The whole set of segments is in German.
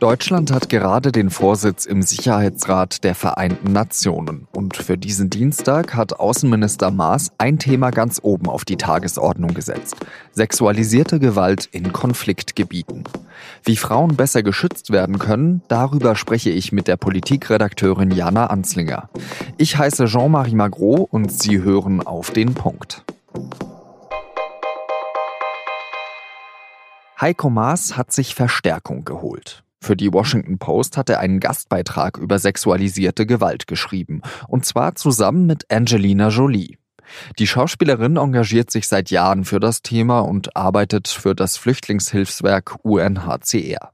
Deutschland hat gerade den Vorsitz im Sicherheitsrat der Vereinten Nationen. Und für diesen Dienstag hat Außenminister Maas ein Thema ganz oben auf die Tagesordnung gesetzt. Sexualisierte Gewalt in Konfliktgebieten. Wie Frauen besser geschützt werden können, darüber spreche ich mit der Politikredakteurin Jana Anslinger. Ich heiße Jean-Marie Magro und Sie hören auf den Punkt. Heiko Maas hat sich Verstärkung geholt. Für die Washington Post hat er einen Gastbeitrag über sexualisierte Gewalt geschrieben, und zwar zusammen mit Angelina Jolie. Die Schauspielerin engagiert sich seit Jahren für das Thema und arbeitet für das Flüchtlingshilfswerk UNHCR.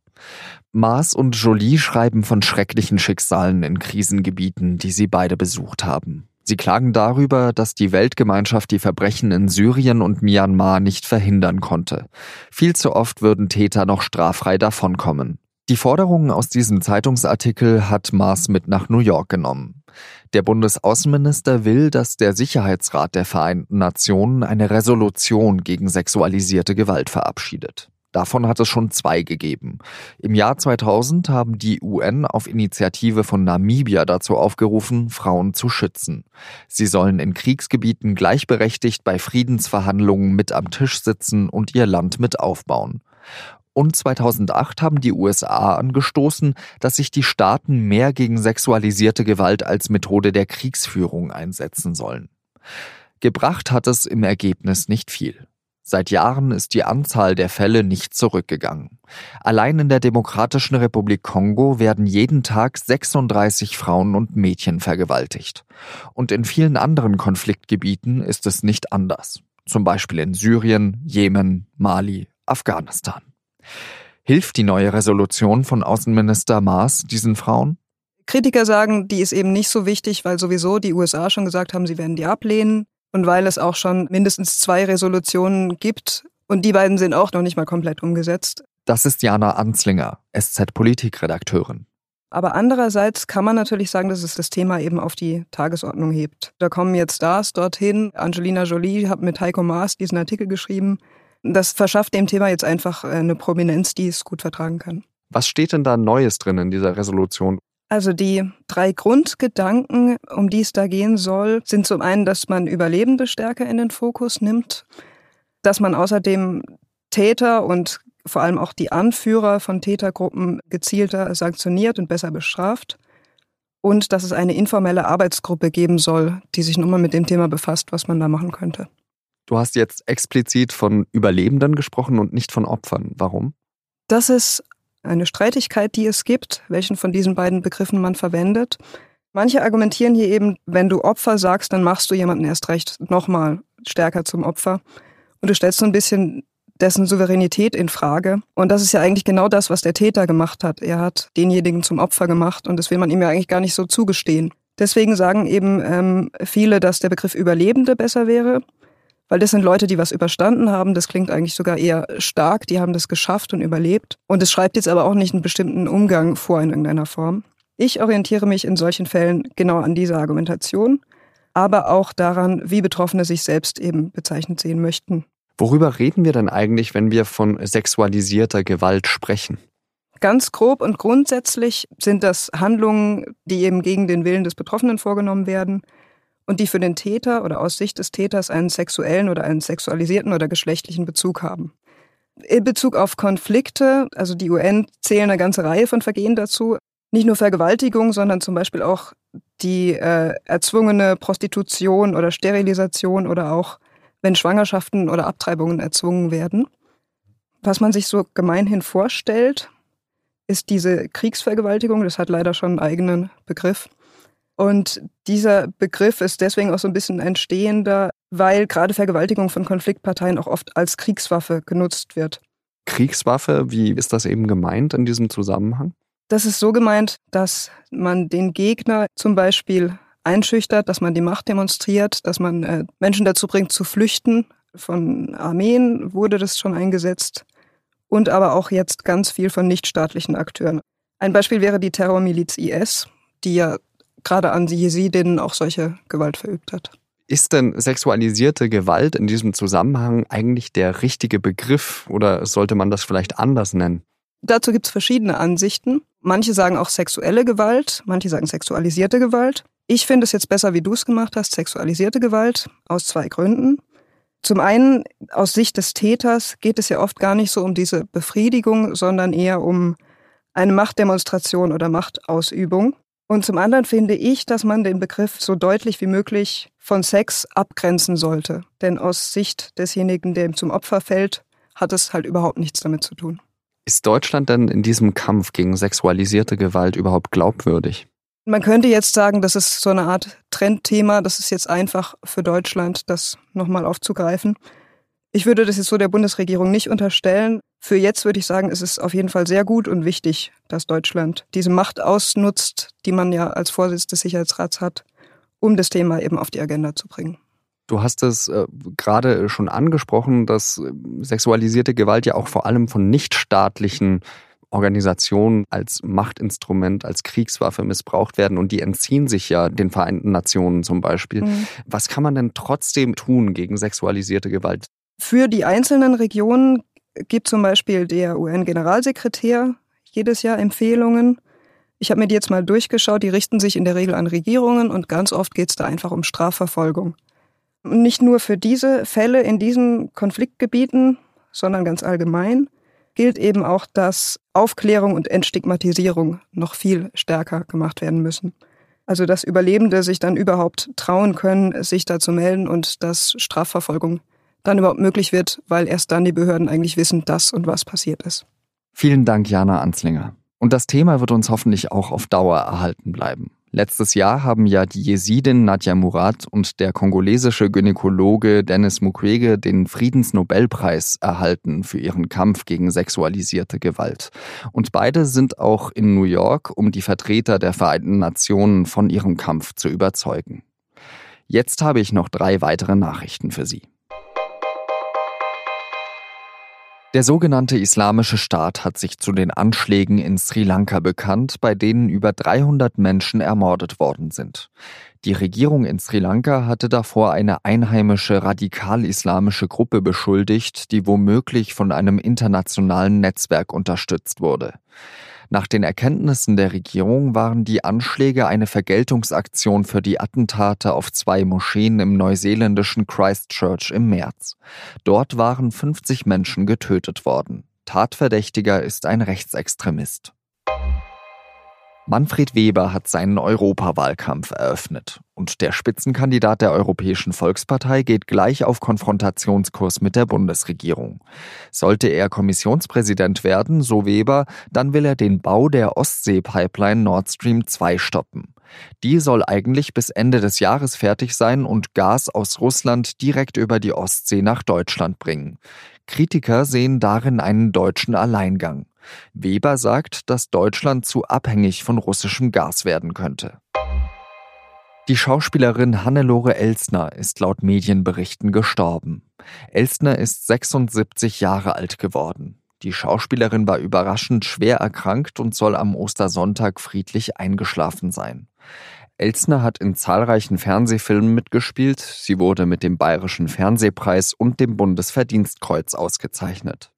Maas und Jolie schreiben von schrecklichen Schicksalen in Krisengebieten, die sie beide besucht haben. Sie klagen darüber, dass die Weltgemeinschaft die Verbrechen in Syrien und Myanmar nicht verhindern konnte. Viel zu oft würden Täter noch straffrei davonkommen. Die Forderungen aus diesem Zeitungsartikel hat Maas mit nach New York genommen. Der Bundesaußenminister will, dass der Sicherheitsrat der Vereinten Nationen eine Resolution gegen sexualisierte Gewalt verabschiedet. Davon hat es schon zwei gegeben. Im Jahr 2000 haben die UN auf Initiative von Namibia dazu aufgerufen, Frauen zu schützen. Sie sollen in Kriegsgebieten gleichberechtigt bei Friedensverhandlungen mit am Tisch sitzen und ihr Land mit aufbauen und 2008 haben die USA angestoßen, dass sich die Staaten mehr gegen sexualisierte Gewalt als Methode der Kriegsführung einsetzen sollen. Gebracht hat es im Ergebnis nicht viel. Seit Jahren ist die Anzahl der Fälle nicht zurückgegangen. Allein in der Demokratischen Republik Kongo werden jeden Tag 36 Frauen und Mädchen vergewaltigt. Und in vielen anderen Konfliktgebieten ist es nicht anders. Zum Beispiel in Syrien, Jemen, Mali, Afghanistan. Hilft die neue Resolution von Außenminister Maas diesen Frauen? Kritiker sagen, die ist eben nicht so wichtig, weil sowieso die USA schon gesagt haben, sie werden die ablehnen und weil es auch schon mindestens zwei Resolutionen gibt und die beiden sind auch noch nicht mal komplett umgesetzt. Das ist Jana Anslinger, SZ-Politikredakteurin. Aber andererseits kann man natürlich sagen, dass es das Thema eben auf die Tagesordnung hebt. Da kommen jetzt Stars dorthin. Angelina Jolie hat mit Heiko Maas diesen Artikel geschrieben. Das verschafft dem Thema jetzt einfach äh, eine Prominenz, die es gut vertragen kann. Was steht denn da Neues drin in dieser Resolution? Also die drei Grundgedanken, um die es da gehen soll, sind zum einen, dass man Überlebende stärker in den Fokus nimmt, dass man außerdem Täter und vor allem auch die Anführer von Tätergruppen gezielter sanktioniert und besser bestraft und dass es eine informelle Arbeitsgruppe geben soll, die sich nun mal mit dem Thema befasst, was man da machen könnte. Du hast jetzt explizit von Überlebenden gesprochen und nicht von Opfern. Warum? Das ist eine Streitigkeit, die es gibt, welchen von diesen beiden Begriffen man verwendet. Manche argumentieren hier eben, wenn du Opfer sagst, dann machst du jemanden erst recht nochmal stärker zum Opfer. Und du stellst so ein bisschen dessen Souveränität in Frage. Und das ist ja eigentlich genau das, was der Täter gemacht hat. Er hat denjenigen zum Opfer gemacht und das will man ihm ja eigentlich gar nicht so zugestehen. Deswegen sagen eben ähm, viele, dass der Begriff Überlebende besser wäre weil das sind Leute, die was überstanden haben. Das klingt eigentlich sogar eher stark. Die haben das geschafft und überlebt. Und es schreibt jetzt aber auch nicht einen bestimmten Umgang vor in irgendeiner Form. Ich orientiere mich in solchen Fällen genau an dieser Argumentation, aber auch daran, wie Betroffene sich selbst eben bezeichnet sehen möchten. Worüber reden wir denn eigentlich, wenn wir von sexualisierter Gewalt sprechen? Ganz grob und grundsätzlich sind das Handlungen, die eben gegen den Willen des Betroffenen vorgenommen werden, und die für den Täter oder aus Sicht des Täters einen sexuellen oder einen sexualisierten oder geschlechtlichen Bezug haben. In Bezug auf Konflikte, also die UN zählen eine ganze Reihe von Vergehen dazu, nicht nur Vergewaltigung, sondern zum Beispiel auch die äh, erzwungene Prostitution oder Sterilisation oder auch wenn Schwangerschaften oder Abtreibungen erzwungen werden. Was man sich so gemeinhin vorstellt, ist diese Kriegsvergewaltigung, das hat leider schon einen eigenen Begriff, und dieser Begriff ist deswegen auch so ein bisschen entstehender, weil gerade Vergewaltigung von Konfliktparteien auch oft als Kriegswaffe genutzt wird. Kriegswaffe, wie ist das eben gemeint in diesem Zusammenhang? Das ist so gemeint, dass man den Gegner zum Beispiel einschüchtert, dass man die Macht demonstriert, dass man äh, Menschen dazu bringt zu flüchten. Von Armeen wurde das schon eingesetzt und aber auch jetzt ganz viel von nichtstaatlichen Akteuren. Ein Beispiel wäre die Terrormiliz IS, die ja gerade an die Jesidinnen auch solche Gewalt verübt hat. Ist denn sexualisierte Gewalt in diesem Zusammenhang eigentlich der richtige Begriff oder sollte man das vielleicht anders nennen? Dazu gibt es verschiedene Ansichten. Manche sagen auch sexuelle Gewalt, manche sagen sexualisierte Gewalt. Ich finde es jetzt besser, wie du es gemacht hast, sexualisierte Gewalt, aus zwei Gründen. Zum einen, aus Sicht des Täters geht es ja oft gar nicht so um diese Befriedigung, sondern eher um eine Machtdemonstration oder Machtausübung. Und zum anderen finde ich, dass man den Begriff so deutlich wie möglich von Sex abgrenzen sollte. Denn aus Sicht desjenigen, der ihm zum Opfer fällt, hat es halt überhaupt nichts damit zu tun. Ist Deutschland denn in diesem Kampf gegen sexualisierte Gewalt überhaupt glaubwürdig? Man könnte jetzt sagen, das ist so eine Art Trendthema. Das ist jetzt einfach für Deutschland, das nochmal aufzugreifen. Ich würde das jetzt so der Bundesregierung nicht unterstellen. Für jetzt würde ich sagen, es ist auf jeden Fall sehr gut und wichtig, dass Deutschland diese Macht ausnutzt, die man ja als Vorsitz des Sicherheitsrats hat, um das Thema eben auf die Agenda zu bringen. Du hast es äh, gerade schon angesprochen, dass äh, sexualisierte Gewalt ja auch vor allem von nichtstaatlichen Organisationen als Machtinstrument, als Kriegswaffe missbraucht werden und die entziehen sich ja den Vereinten Nationen zum Beispiel. Mhm. Was kann man denn trotzdem tun gegen sexualisierte Gewalt? Für die einzelnen Regionen gibt zum Beispiel der UN-Generalsekretär jedes Jahr Empfehlungen. Ich habe mir die jetzt mal durchgeschaut, die richten sich in der Regel an Regierungen und ganz oft geht es da einfach um Strafverfolgung. Nicht nur für diese Fälle in diesen Konfliktgebieten, sondern ganz allgemein gilt eben auch, dass Aufklärung und Entstigmatisierung noch viel stärker gemacht werden müssen. Also dass Überlebende sich dann überhaupt trauen können, sich da zu melden und dass Strafverfolgung dann überhaupt möglich wird, weil erst dann die Behörden eigentlich wissen, dass und was passiert ist. Vielen Dank, Jana Anslinger. Und das Thema wird uns hoffentlich auch auf Dauer erhalten bleiben. Letztes Jahr haben ja die Jesidin Nadja Murad und der kongolesische Gynäkologe Dennis Mukwege den Friedensnobelpreis erhalten für ihren Kampf gegen sexualisierte Gewalt. Und beide sind auch in New York, um die Vertreter der Vereinten Nationen von ihrem Kampf zu überzeugen. Jetzt habe ich noch drei weitere Nachrichten für Sie. Der sogenannte Islamische Staat hat sich zu den Anschlägen in Sri Lanka bekannt, bei denen über 300 Menschen ermordet worden sind. Die Regierung in Sri Lanka hatte davor eine einheimische radikal-islamische Gruppe beschuldigt, die womöglich von einem internationalen Netzwerk unterstützt wurde. Nach den Erkenntnissen der Regierung waren die Anschläge eine Vergeltungsaktion für die Attentate auf zwei Moscheen im neuseeländischen Christchurch im März. Dort waren 50 Menschen getötet worden. Tatverdächtiger ist ein Rechtsextremist. Manfred Weber hat seinen Europawahlkampf eröffnet und der Spitzenkandidat der Europäischen Volkspartei geht gleich auf Konfrontationskurs mit der Bundesregierung. Sollte er Kommissionspräsident werden, so Weber, dann will er den Bau der Ostsee-Pipeline Nord Stream 2 stoppen. Die soll eigentlich bis Ende des Jahres fertig sein und Gas aus Russland direkt über die Ostsee nach Deutschland bringen. Kritiker sehen darin einen deutschen Alleingang. Weber sagt, dass Deutschland zu abhängig von russischem Gas werden könnte. Die Schauspielerin Hannelore Elsner ist laut Medienberichten gestorben. Elsner ist 76 Jahre alt geworden. Die Schauspielerin war überraschend schwer erkrankt und soll am Ostersonntag friedlich eingeschlafen sein. Elsner hat in zahlreichen Fernsehfilmen mitgespielt. Sie wurde mit dem Bayerischen Fernsehpreis und dem Bundesverdienstkreuz ausgezeichnet.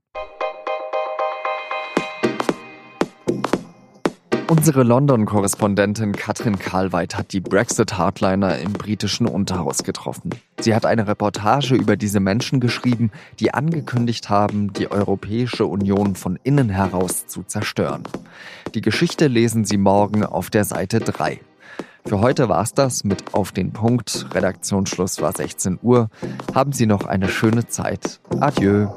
Unsere London-Korrespondentin Katrin Karlweit hat die Brexit-Hardliner im britischen Unterhaus getroffen. Sie hat eine Reportage über diese Menschen geschrieben, die angekündigt haben, die Europäische Union von innen heraus zu zerstören. Die Geschichte lesen Sie morgen auf der Seite 3. Für heute war's das mit Auf den Punkt. Redaktionsschluss war 16 Uhr. Haben Sie noch eine schöne Zeit. Adieu.